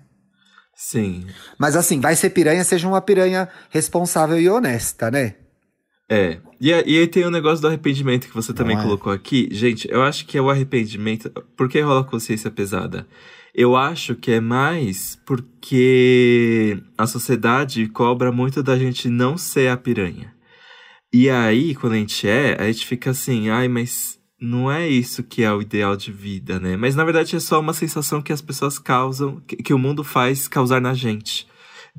Sim. Mas assim, vai ser piranha, seja uma piranha responsável e honesta, né? É. E, e aí tem o negócio do arrependimento que você também é. colocou aqui. Gente, eu acho que é o arrependimento. Por que rola consciência pesada? Eu acho que é mais porque a sociedade cobra muito da gente não ser a piranha. E aí, quando a gente é, a gente fica assim, ai, mas não é isso que é o ideal de vida, né? Mas na verdade é só uma sensação que as pessoas causam, que, que o mundo faz causar na gente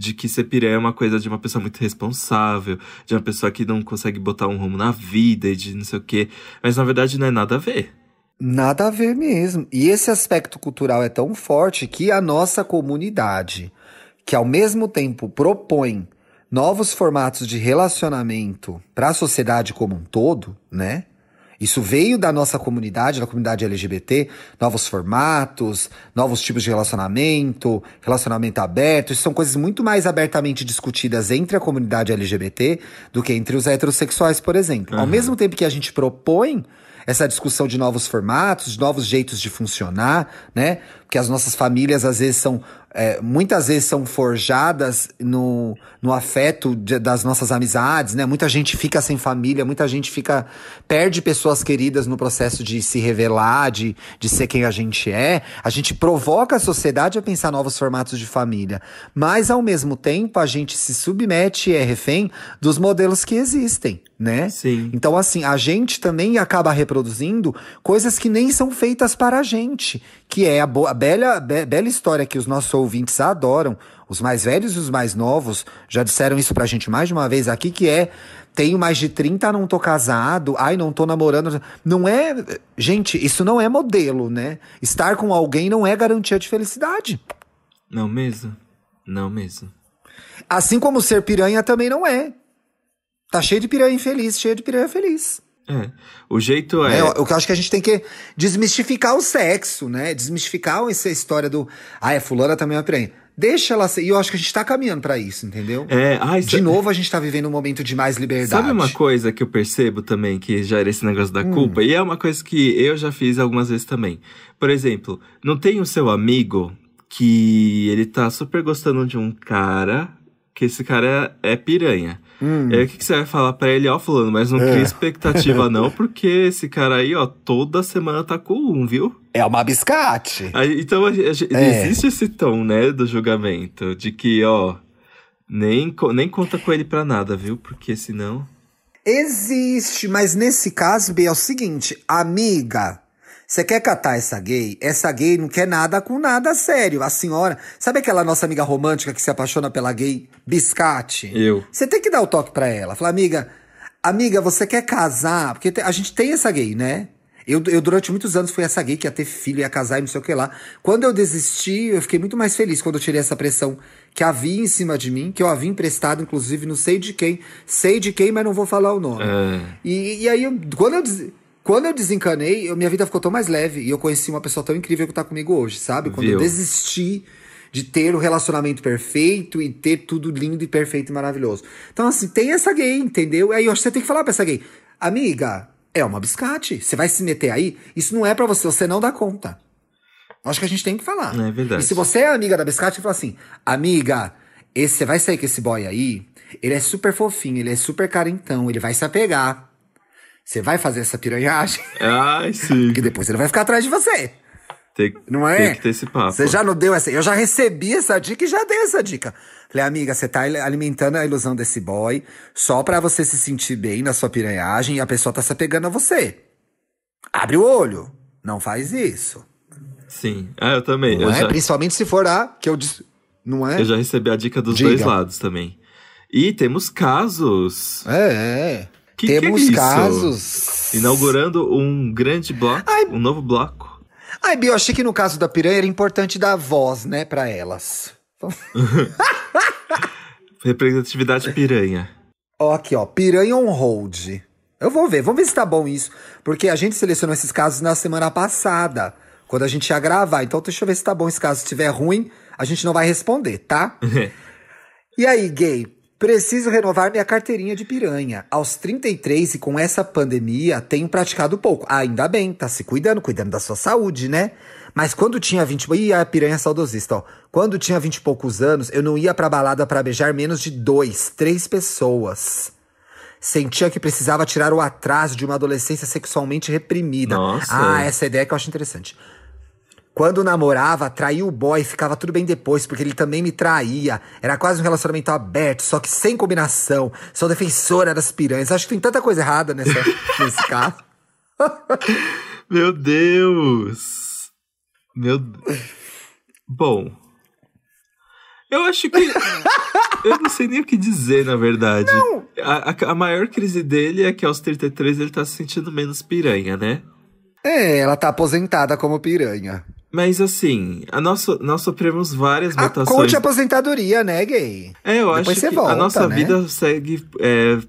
de que ser piranha é uma coisa de uma pessoa muito responsável, de uma pessoa que não consegue botar um rumo na vida e de não sei o quê. Mas na verdade não é nada a ver. Nada a ver mesmo. E esse aspecto cultural é tão forte que a nossa comunidade, que ao mesmo tempo propõe novos formatos de relacionamento para a sociedade como um todo, né? Isso veio da nossa comunidade, da comunidade LGBT, novos formatos, novos tipos de relacionamento, relacionamento aberto. Isso são coisas muito mais abertamente discutidas entre a comunidade LGBT do que entre os heterossexuais, por exemplo. Uhum. Ao mesmo tempo que a gente propõe essa discussão de novos formatos, de novos jeitos de funcionar, né? Porque as nossas famílias às vezes são é, muitas vezes são forjadas no, no afeto de, das nossas amizades, né? Muita gente fica sem família, muita gente fica perde pessoas queridas no processo de se revelar, de, de ser quem a gente é. A gente provoca a sociedade a pensar novos formatos de família, mas ao mesmo tempo a gente se submete e é refém dos modelos que existem, né? Sim. Então assim, a gente também acaba reproduzindo coisas que nem são feitas para a gente, que é a, a bela, be, bela história que os nossos ouvintes adoram, os mais velhos e os mais novos, já disseram isso pra gente mais de uma vez aqui, que é tenho mais de 30, não tô casado, ai, não tô namorando. Não é. Gente, isso não é modelo, né? Estar com alguém não é garantia de felicidade. Não mesmo. Não mesmo. Assim como ser piranha também não é. Tá cheio de piranha infeliz, cheio de piranha feliz. É. O jeito é. É, o que eu acho que a gente tem que desmistificar o sexo, né? Desmistificar essa história do. Ah, é fulana também é uma piranha. Deixa ela ser. E eu acho que a gente tá caminhando pra isso, entendeu? É, ai, De sa- novo, a gente tá vivendo um momento de mais liberdade. Sabe uma coisa que eu percebo também, que já era esse negócio da culpa? E é uma coisa que eu já fiz algumas vezes também. Por exemplo, não tem o seu amigo que ele tá super gostando de um cara, que esse cara é, é piranha. E aí o que, que você vai falar pra ele? Ó, fulano, mas não É. cria expectativa não, porque esse cara aí, ó, toda semana tá com um, viu? É uma biscate. Aí, então, a- a- É. existe esse tom, né, do julgamento, de que, ó, nem, nem conta com ele pra nada, viu? Porque senão... Existe, mas nesse caso, B, é o seguinte, amiga, você quer catar essa gay? Essa gay não quer nada com nada sério. A senhora, sabe aquela nossa amiga romântica que se apaixona pela gay biscate? Eu. Você tem que dar o toque pra ela. Falar, amiga, amiga, você quer casar? Porque a gente tem essa gay, né? Eu, eu, durante muitos anos, fui essa gay que ia ter filho, ia casar e não sei o que lá. Quando eu desisti, eu fiquei muito mais feliz quando eu tirei essa pressão que havia em cima de mim, que eu havia emprestado, inclusive, não sei de quem. Sei de quem, mas não vou falar o nome. É. E, e aí, eu- quando, eu, quando eu desencanei, eu- minha vida ficou tão mais leve. E eu conheci uma pessoa tão incrível que tá comigo hoje, sabe? Quando eu Viu? desisti de ter o relacionamento perfeito e ter tudo lindo e perfeito e maravilhoso. Então, assim, tem essa gay, entendeu? Aí eu acho que você tem que falar pra essa gay, amiga, é uma biscate. Você vai se meter aí? Isso não é pra você, você não dá conta. Eu Acho que a gente tem que falar. É verdade. E se você é amiga da biscate, você fala assim, amiga, esse, você vai sair com esse boy aí, ele é super fofinho, ele é super carentão, ele vai se apegar. Você vai fazer essa piranhagem, Ai, sim. que depois ele vai ficar atrás de você. Tem, Não é? Tem que ter esse papo. Você já não deu essa. Eu já recebi essa dica e já dei essa dica. Falei, amiga, você tá alimentando a ilusão desse boy só pra você se sentir bem na sua piranhagem e a pessoa tá se apegando a você. Abre o olho. Não faz isso. Sim. Ah, eu também. Não eu, é? já, Principalmente se for a que eu disse. Não é? eu já recebi a dica dos Diga. dois lados também. E temos casos. É, é. Que que é Temos casos. Inaugurando um grande bloco. Ai. Um novo bloco. Ai, Bia, eu achei que no caso da piranha era importante dar voz, né, pra elas. Representatividade piranha. Ó, aqui, ó. Piranha on hold. Eu vou ver, vamos ver se tá bom isso. Porque a gente selecionou esses casos na semana passada, quando a gente ia gravar. Então deixa eu ver se tá bom esse caso. Se estiver ruim, a gente não vai responder, tá? E aí, gay? Preciso renovar minha carteirinha de piranha. Aos 33 e com essa pandemia, tenho praticado pouco. Ah, ainda bem, tá se cuidando, cuidando da sua saúde, né? Mas quando tinha 20... Ih, a piranha saudosista, ó. Quando tinha 20 e poucos anos, eu não ia pra balada pra beijar menos de dois, três pessoas. Sentia que precisava tirar o atraso de uma adolescência sexualmente reprimida. Nossa. Ah, essa ideia que eu acho interessante. Quando namorava, traía o boy, ficava tudo bem depois, porque ele também me traía. Era quase um relacionamento aberto, só que sem combinação. Sou defensora das piranhas. Acho que tem tanta coisa errada nessa, nesse caso. Meu Deus! Meu. Bom. Eu acho que. eu não sei nem o que dizer, na verdade. Não. A, a- a maior crise dele é que aos 33 ele tá se sentindo menos piranha, né? É, ela tá aposentada como piranha. Mas assim, a nosso, nós sofremos várias A mutações. conte aposentadoria, né, gay? É, eu Depois acho que volta, a nossa né? vida segue. é,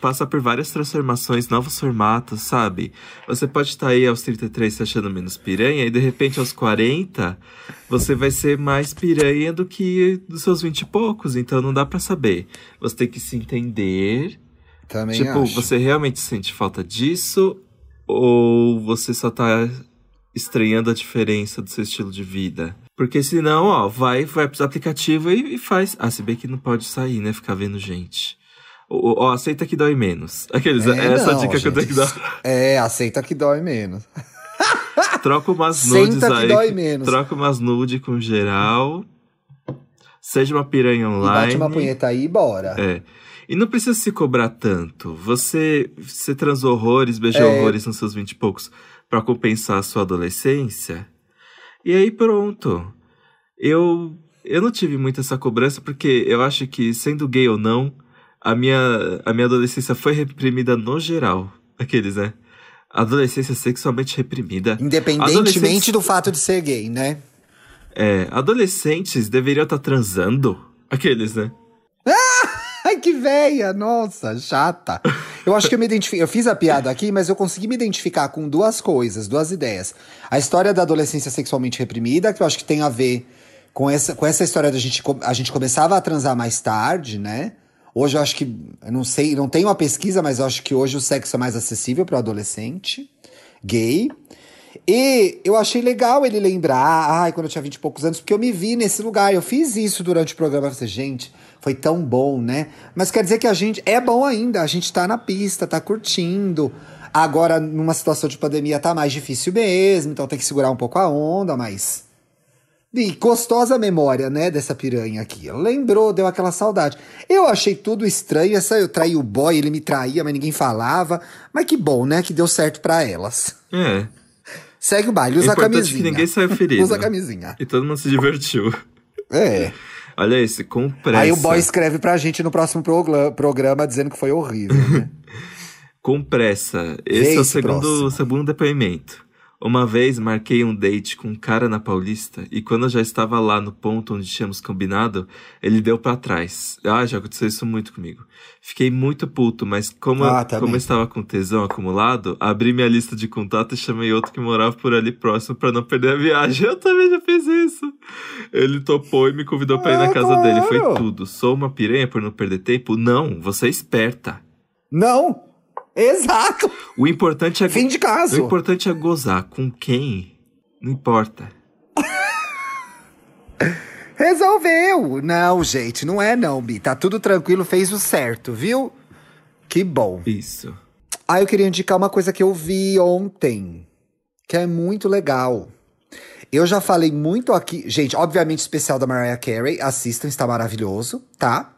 passa por várias transformações, novos formatos, sabe? Você pode estar aí aos 33 se achando menos piranha, e de repente aos 40 você vai ser mais piranha do que dos seus 20 e poucos, então não dá pra saber. Você tem que se entender. Também tipo, acho. você realmente sente falta disso? Ou você só tá estranhando a diferença do seu estilo de vida? Porque senão, ó, vai, vai pros aplicativos e, e faz. Ah, se bem que não pode sair, né? Ficar vendo gente. Ó, aceita que dói menos. Aqueles, É, é essa não, dica que eu tenho gente, que dar. É, aceita que dói menos. Troca umas Senta nudes que aí. dói menos. Troca umas nudes com geral. Seja uma piranha E online. bate uma punheta aí e bora. É. E não precisa se cobrar tanto. Você, você transou horrores, beijou É. horrores nos seus vinte e poucos pra compensar a sua adolescência. E aí pronto. Eu, eu não tive muito essa cobrança porque eu acho que, sendo gay ou não, a minha, a minha adolescência foi reprimida no geral. Aqueles, né? Adolescência sexualmente reprimida. Independentemente Adolescência- do fato de ser gay, né? É, adolescentes deveriam estar transando. Aqueles, né? Ai, que véia, nossa, chata. Eu acho que eu me identifiquei. Eu fiz a piada aqui, mas eu consegui me identificar com duas coisas, duas ideias. A história da adolescência sexualmente reprimida, que eu acho que tem a ver com essa, com essa história da gente. A gente começava a transar mais tarde, né? Hoje eu acho que. Eu não sei, não tenho uma pesquisa, mas eu acho que hoje o sexo é mais acessível para o adolescente gay. E eu achei legal ele lembrar, ai, quando eu tinha 20 e poucos anos, porque eu me vi nesse lugar. Eu fiz isso durante o programa. Eu falei, gente, foi tão bom, né? Mas quer dizer que a gente é bom ainda, a gente tá na pista, tá curtindo. Agora, numa situação de pandemia, tá mais difícil mesmo, então tem que segurar um pouco a onda, mas. E gostosa memória, né, dessa piranha aqui. Lembrou, deu aquela saudade. Eu achei tudo estranho. Essa eu traí o boy, ele me traía, mas ninguém falava. Mas que bom, né, que deu certo para elas. É. Segue o baile, usa é a camisinha. que ninguém saiu ferido. usa a camisinha. E todo mundo se divertiu. É. Olha esse, com pressa. Aí o boy escreve pra gente no próximo programa dizendo que foi horrível, né? com pressa. Esse é o segundo, segundo depoimento. Uma vez marquei um date com um cara na Paulista e quando eu já estava lá no ponto onde tínhamos combinado, ele deu para trás. Ah, já aconteceu isso muito comigo. Fiquei muito puto, mas como, ah, eu, como eu estava com tesão acumulado, abri minha lista de contatos e chamei outro que morava por ali próximo para não perder a viagem. Eu também já fiz isso. Ele topou e me convidou para ir na casa claro. dele. Foi tudo. Sou uma piranha por não perder tempo? Não, você é esperta. Não, Exato. O importante é. Fim de caso. O importante é gozar. Com quem? Não importa. Resolveu! Não, gente, não é não, Bi. Tá tudo tranquilo, fez o certo, viu? Que bom. Isso. Ah, eu queria indicar uma coisa que eu vi ontem, que é muito legal. Eu já falei muito aqui, gente, obviamente especial da Mariah Carey, assistam, está maravilhoso, tá?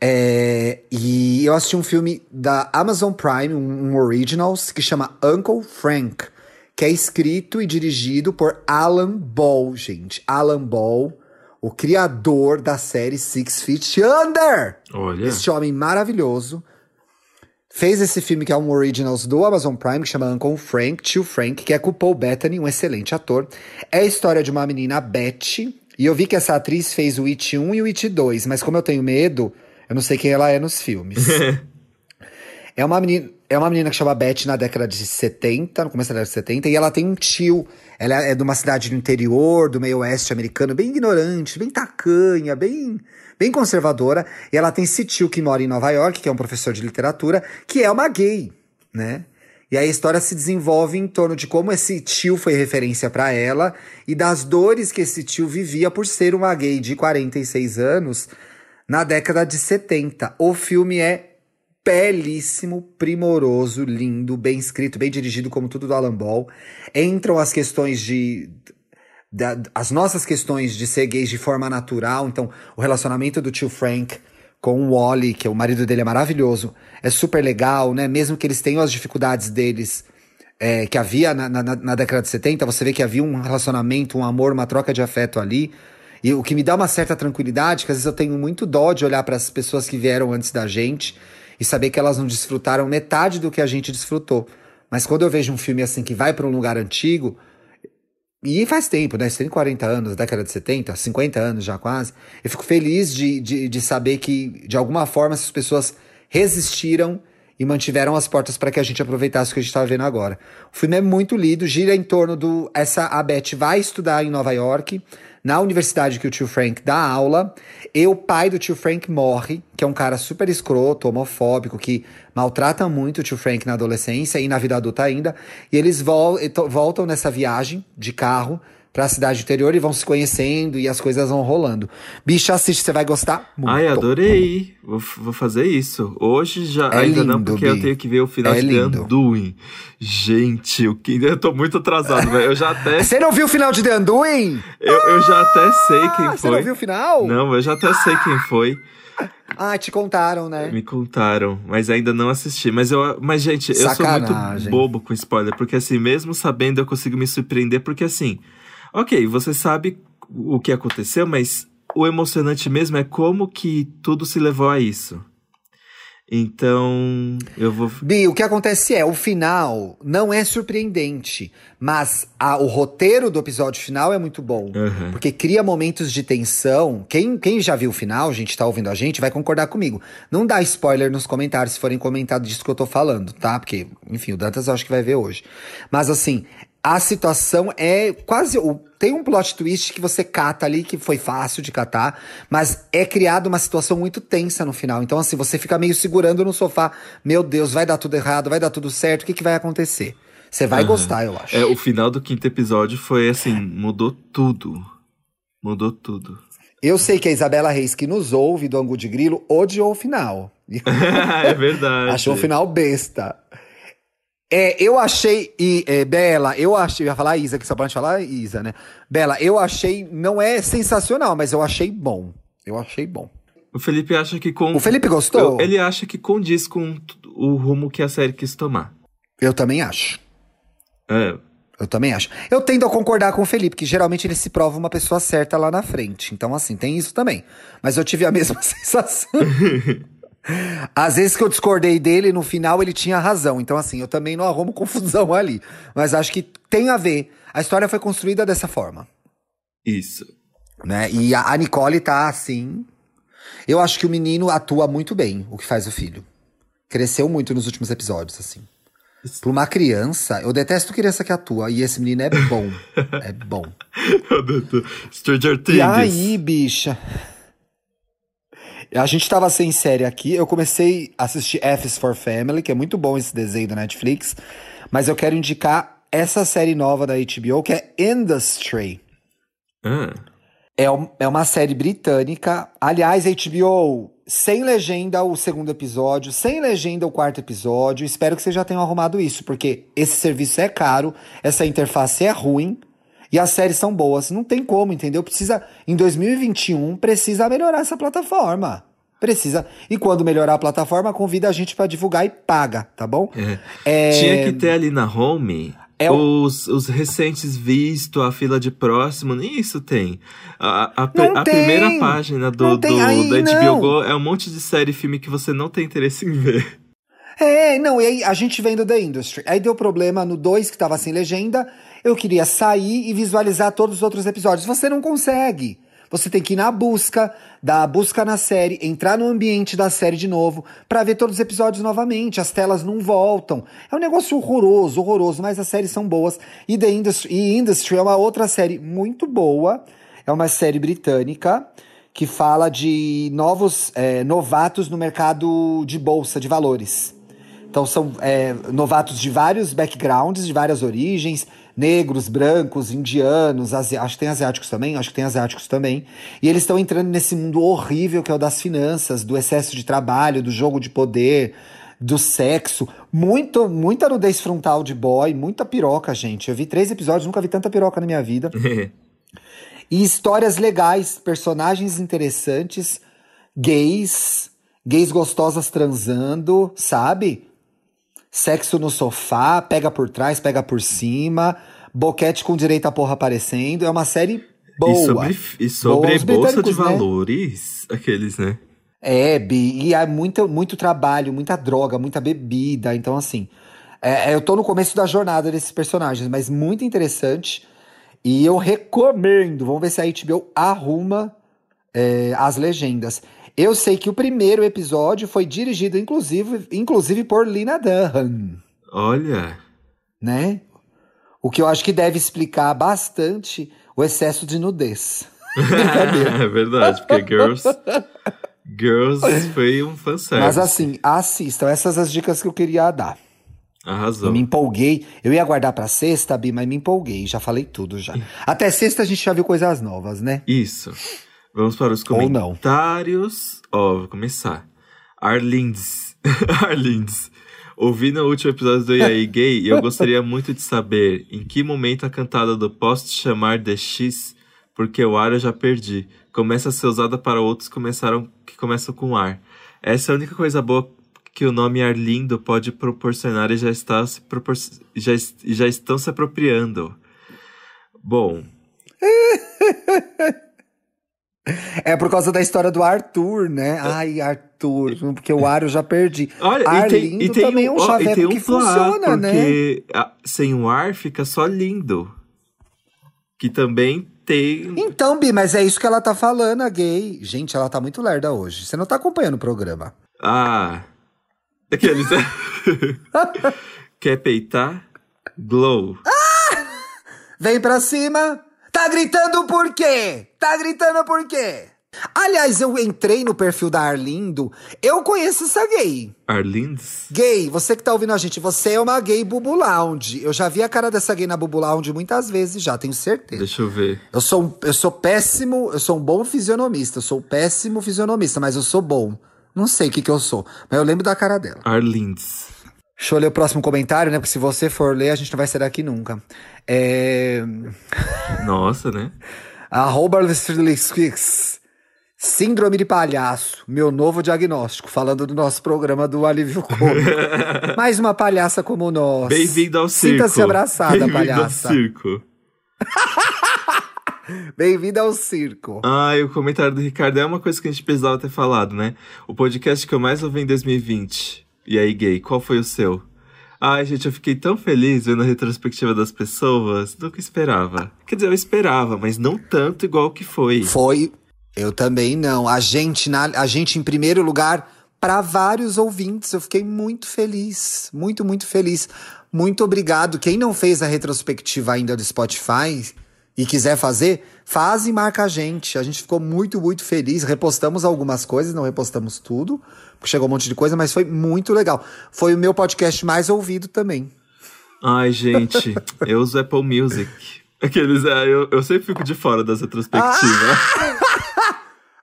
É, e eu assisti um filme da Amazon Prime, um, um Originals, que chama Uncle Frank, que é escrito e dirigido por Alan Ball, gente. Alan Ball, o criador da série Six Feet Under. Olha. Esse homem maravilhoso. Fez esse filme que é um Originals do Amazon Prime, que chama Uncle Frank, Tio Frank, que é com o Paul Bettany, um excelente ator. É a história de uma menina, Beth, e eu vi que essa atriz fez o It 1 e o It 2, mas como eu tenho medo, eu não sei quem ela é nos filmes. é, uma menina, é uma menina que chama Beth na década de 70, no começo da década de 70, e ela tem um tio. Ela é de uma cidade do interior, do meio oeste americano, bem ignorante, bem tacanha, bem, bem conservadora. E ela tem esse tio que mora em Nova York, que é um professor de literatura, que é uma gay, né? E aí a história se desenvolve em torno de como esse tio foi referência para ela e das dores que esse tio vivia por ser uma gay de 46 anos na década de 70. O filme é belíssimo, primoroso, lindo, bem escrito, bem dirigido, como tudo do Alan Ball. Entram as questões de. Da, as nossas questões de ser gays de forma natural. Então, o relacionamento do tio Frank com o Wally, que é o marido dele é maravilhoso, é super legal, né? Mesmo que eles tenham as dificuldades deles. É, que havia na, na, na década de 70, você vê que havia um relacionamento, um amor, uma troca de afeto ali. E o que me dá uma certa tranquilidade, que às vezes eu tenho muito dó de olhar para as pessoas que vieram antes da gente e saber que elas não desfrutaram metade do que a gente desfrutou. Mas quando eu vejo um filme assim que vai para um lugar antigo, e faz tempo, né? Você tem 40 anos, década de 70, 50 anos já quase. Eu fico feliz de, de, de saber que, de alguma forma, essas pessoas resistiram e mantiveram as portas para que a gente aproveitasse o que a gente estava vendo agora. O filme é muito lindo, gira em torno do. Essa a Beth vai estudar em Nova York, na universidade que o tio Frank dá aula, e o pai do tio Frank morre, que é um cara super escroto, homofóbico, que maltrata muito o tio Frank na adolescência e na vida adulta ainda. E eles vol voltam nessa viagem de carro pra cidade interior e vão se conhecendo e as coisas vão rolando. Bicho, assiste, você vai gostar muito. Ai, adorei. Vou, vou fazer isso. Hoje já, é ainda lindo, não, porque Bi. eu tenho que ver o final é de lindo. The Undoing. Gente, que eu tô muito atrasado, velho. Eu já até. Você não viu o final de The Undoing? Eu, eu já até sei quem foi. Você não viu o final? Não, eu já até sei quem foi. Ah, te contaram, né? Me contaram, mas ainda não assisti. Mas, eu, mas gente, Sacanagem. eu sou muito bobo com spoiler, porque assim, mesmo sabendo, eu consigo me surpreender, porque assim, Ok, você sabe o que aconteceu, mas o emocionante mesmo é como que tudo se levou a isso. Então, eu vou. Bi, o que acontece é, o final não é surpreendente, mas a- o roteiro do episódio final é muito bom. Aham. Porque cria momentos de tensão. Quem, quem já viu o final, gente, tá ouvindo a gente, vai concordar comigo. Não dá spoiler nos comentários se forem comentados disso que eu tô falando, tá? Porque, enfim, o Dantas eu acho que vai ver hoje. Mas assim, a situação é quase. Tem um plot twist que você cata ali, que foi fácil de catar, mas é criada uma situação muito tensa no final. Então, assim, você fica meio segurando no sofá. Meu Deus, vai dar tudo errado, vai dar tudo certo, o que, que vai acontecer? Você vai Aham. gostar, eu acho. É, o final do quinto episódio foi assim, mudou tudo. Mudou tudo. Eu sei que a Isabela Reis, que nos ouve do Angu de Grilo, odiou o final. é verdade. Achou o final besta. É, eu achei, e é, Bela, eu achei, eu ia falar Isa, que só pode falar Isa, né? Bela, eu achei, não é sensacional, mas eu achei bom. Eu achei bom. O Felipe acha que com. O Felipe gostou? Ele acha que condiz com o rumo que a série quis tomar. Eu também acho. É. Eu também acho. Eu tendo a concordar com o Felipe, que geralmente ele se prova uma pessoa certa lá na frente. Então, assim, tem isso também. Mas eu tive a mesma sensação. Às vezes que eu discordei dele, no final ele tinha razão. Então, assim, eu também não arrumo confusão ali. Mas acho que tem a ver. A história foi construída dessa forma. Isso. Né? E a, a Nicole tá assim. Eu acho que o menino atua muito bem, o que faz o filho. Cresceu muito nos últimos episódios, assim. Pra uma criança, eu detesto criança que atua. E esse menino é bom. é bom. Stranger Things. E aí, bicha? A gente tava sem série aqui. Eu comecei a assistir F is for Family, que é muito bom esse desenho da Netflix. Mas eu quero indicar essa série nova da HBO, que é Industry. Ah, É, um- é uma série britânica. Aliás, HBO, sem legenda o segundo episódio, sem legenda o quarto episódio. Espero que vocês já tenham arrumado isso, porque esse serviço é caro, essa interface é ruim e as séries são boas. Não tem como, entendeu? Precisa, em 2021, precisa melhorar essa plataforma. Precisa. E quando melhorar a plataforma, convida a gente pra divulgar e paga, tá bom? é. É, Tinha que ter ali na home É o- os, os recentes visto, a fila de próximo, nem isso tem. A, a, a- tem! primeira página do, do, aí, da HBO não. Go é um monte de série e filme que você não tem interesse em ver. É, não, e aí a gente vendo The Industry. Aí deu problema no 2, que tava sem legenda. Eu queria sair e visualizar todos os outros episódios. Você não consegue. Você tem que ir na busca, dar a busca na série, entrar no ambiente da série de novo, pra ver todos os episódios novamente. As telas não voltam. É um negócio horroroso, horroroso, mas as séries são boas. E The Industry, e Industry é uma outra série muito boa. É uma série britânica que fala de novos é, novatos no mercado de bolsa de valores. Então são é, novatos de vários backgrounds, de várias origens, negros, brancos, indianos, asi- acho que tem asiáticos também, acho que tem asiáticos também. E eles estão entrando nesse mundo horrível que é o das finanças, do excesso de trabalho, do jogo de poder, do sexo. Muito, muita nudez frontal de boy, muita piroca, gente. Eu vi três episódios, nunca vi tanta piroca na minha vida. E histórias legais, personagens interessantes, gays, gays gostosas transando, sabe? Sexo no sofá, pega por trás, pega por cima, boquete com direito à porra aparecendo. É uma série boa. E sobre, e sobre bolsa de né? valores, aqueles, né? É, Bi, e há muito, muito trabalho, muita droga, muita bebida. Então, assim, é, é, eu tô no começo da jornada desses personagens, mas muito interessante. E eu recomendo. Vamos ver se a HBO arruma é, as legendas. Eu sei que o primeiro episódio foi dirigido, inclusive, inclusive por Lina Dunham, Olha. né? O que eu acho que deve explicar bastante o excesso de nudez. É verdade, porque Girls. Girls foi um fanservice. Mas assim, assistam. Essas as dicas que eu queria dar. Arrasou. Eu me empolguei. Eu ia aguardar pra sexta, Bi, mas me empolguei. Já falei tudo já. Até sexta a gente já viu coisas novas, né? Isso. Vamos para os comentários. Ó, vou começar. Arlindes. Arlindes. Ouvi no último episódio do EAI Gay e eu gostaria muito de saber em que momento a cantada do Posso Te Chamar de X, porque o ar eu já perdi. Começa a ser usada para outros que começaram que começam com ar. Essa é a única coisa boa que o nome Arlindo pode proporcionar e já está se propor... já, já estão se apropriando. Bom, É por causa da história do Arthur, né? Ai, Arthur. Porque o ar eu já perdi. Olha, Arlindo e tem, e tem também é um chaveco e tem um que funciona, né? porque sem o ar fica só lindo. Que também tem. Então, Bi, mas é isso que ela tá falando, a gay. Gente, ela tá muito lerda hoje. Você não tá acompanhando o programa. Ah. Aqueles. Quer peitar? Glow. Vem pra cima. Tá gritando por quê? Tá gritando por quê? Aliás, eu entrei no perfil da Arlindo. Eu conheço essa gay. Arlindes? Gay, você que tá ouvindo a gente, você é uma gay Bubu Lounge. Eu já vi a cara dessa gay na Bubu Lounge muitas vezes já, tenho certeza. Deixa eu ver. Eu sou, um- eu sou péssimo, eu sou um bom fisionomista. Eu sou um péssimo fisionomista, mas eu sou bom. Não sei o que que eu sou, mas eu lembro da cara dela. Arlindes. Deixa eu ler o próximo comentário, né? Porque se você for ler, a gente não vai sair daqui nunca. É... Nossa, né? Arroba. Síndrome de palhaço, meu novo diagnóstico, falando do nosso programa do Alívio Cômico. Mais uma palhaça como nós. Bem-vindo ao circo. Sinta-se abraçada, Bem-vindo palhaça. ao circo. Bem-vinda ao circo. Ah, e o comentário do Ricardo é uma coisa que a gente precisava ter falado, né? O podcast que eu mais ouvi em 2020. E aí, gay, qual foi o seu? Ai, gente, eu fiquei tão feliz vendo a retrospectiva das pessoas. Nunca esperava. Quer dizer, eu esperava, mas não tanto igual que foi. Foi. Eu também não. A gente, na, a gente em primeiro lugar, para vários ouvintes. Eu fiquei muito feliz. Muito, muito feliz. Muito obrigado. Quem não fez a retrospectiva ainda do Spotify e quiser fazer, faz e marca a gente. A gente ficou muito, muito feliz. Repostamos algumas coisas, não repostamos tudo, porque chegou um monte de coisa, mas foi muito legal. Foi o meu podcast mais ouvido também. Ai, gente, eu uso Apple Music. Aqueles, é, eu, eu sempre fico de fora das retrospectivas.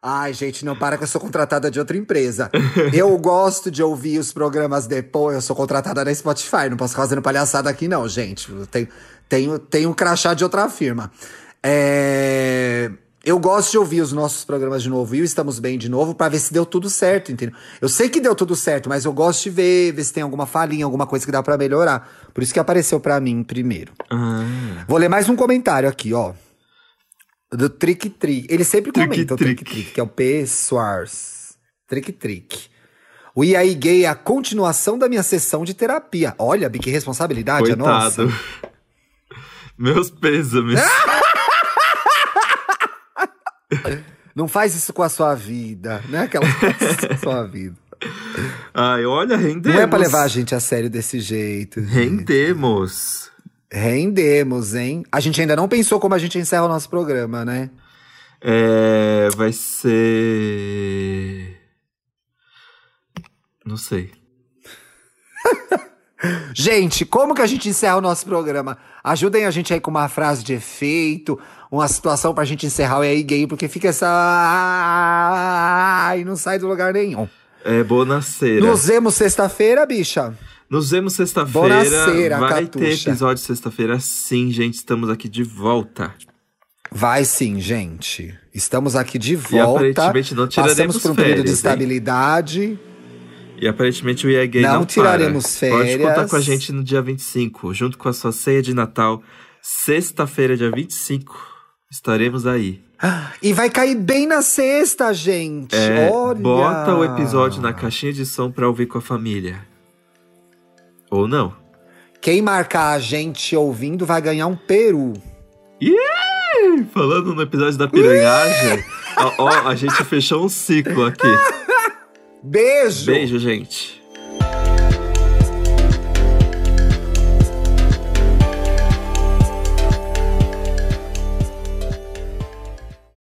Ai, gente, não para que eu sou contratada de outra empresa. Eu gosto de ouvir os programas depois. Eu sou contratada da Spotify, não posso ficar fazendo palhaçada aqui, não, gente. Eu tenho, tenho, um crachá de outra firma. É, Eu gosto de ouvir os nossos programas de novo e o Estamos Bem de novo pra ver se deu tudo certo, entendeu? Eu sei que deu tudo certo, mas eu gosto de ver, ver se tem alguma falhinha, alguma coisa que dá pra melhorar. Por isso que apareceu pra mim primeiro. Ah, Vou ler mais um comentário aqui, ó. Do Trick Trick. Ele sempre Trick comenta o Trick Trick. Trick, que é o P. Soares. Trick Trick. O IAI Gay é a continuação da minha sessão de terapia. Olha, que responsabilidade é nossa. Meus pêsames. Não faz isso com a sua vida, né? Coisas com a sua vida. Ai, olha, rendemos. Não é pra levar a gente a sério desse jeito. Rendemos. Rendemos, hein? A gente ainda não pensou como a gente encerra o nosso programa, né? É, vai ser. Não sei. Gente, como que a gente encerra o nosso programa? Ajudem a gente aí com uma frase de efeito, uma situação pra gente encerrar o EA Gay, porque fica essa. e não sai do lugar nenhum. É bonaceira. Nos vemos sexta-feira, bicha. Nos vemos sexta-feira. Vai ter Catuxa. episódio sexta-feira, sim, gente. Estamos aqui de volta. Vai sim, gente. Estamos aqui de E volta. aparentemente não tiraremos Passamos por um período de férias, hein? E aparentemente o EA Gay Não não, tiraremos para. Pode férias. contar com a gente no dia 25, junto com a sua ceia de Natal. Sexta-feira, dia 25, estaremos aí. E vai cair bem na sexta, gente. É, Olha. bota o episódio na caixinha de som pra ouvir com a família. Ou não. Quem marcar a gente ouvindo vai ganhar um peru. Ih, Falando no episódio da piranhagem, ó, ó, a gente fechou um ciclo aqui. Beijo! Beijo, gente.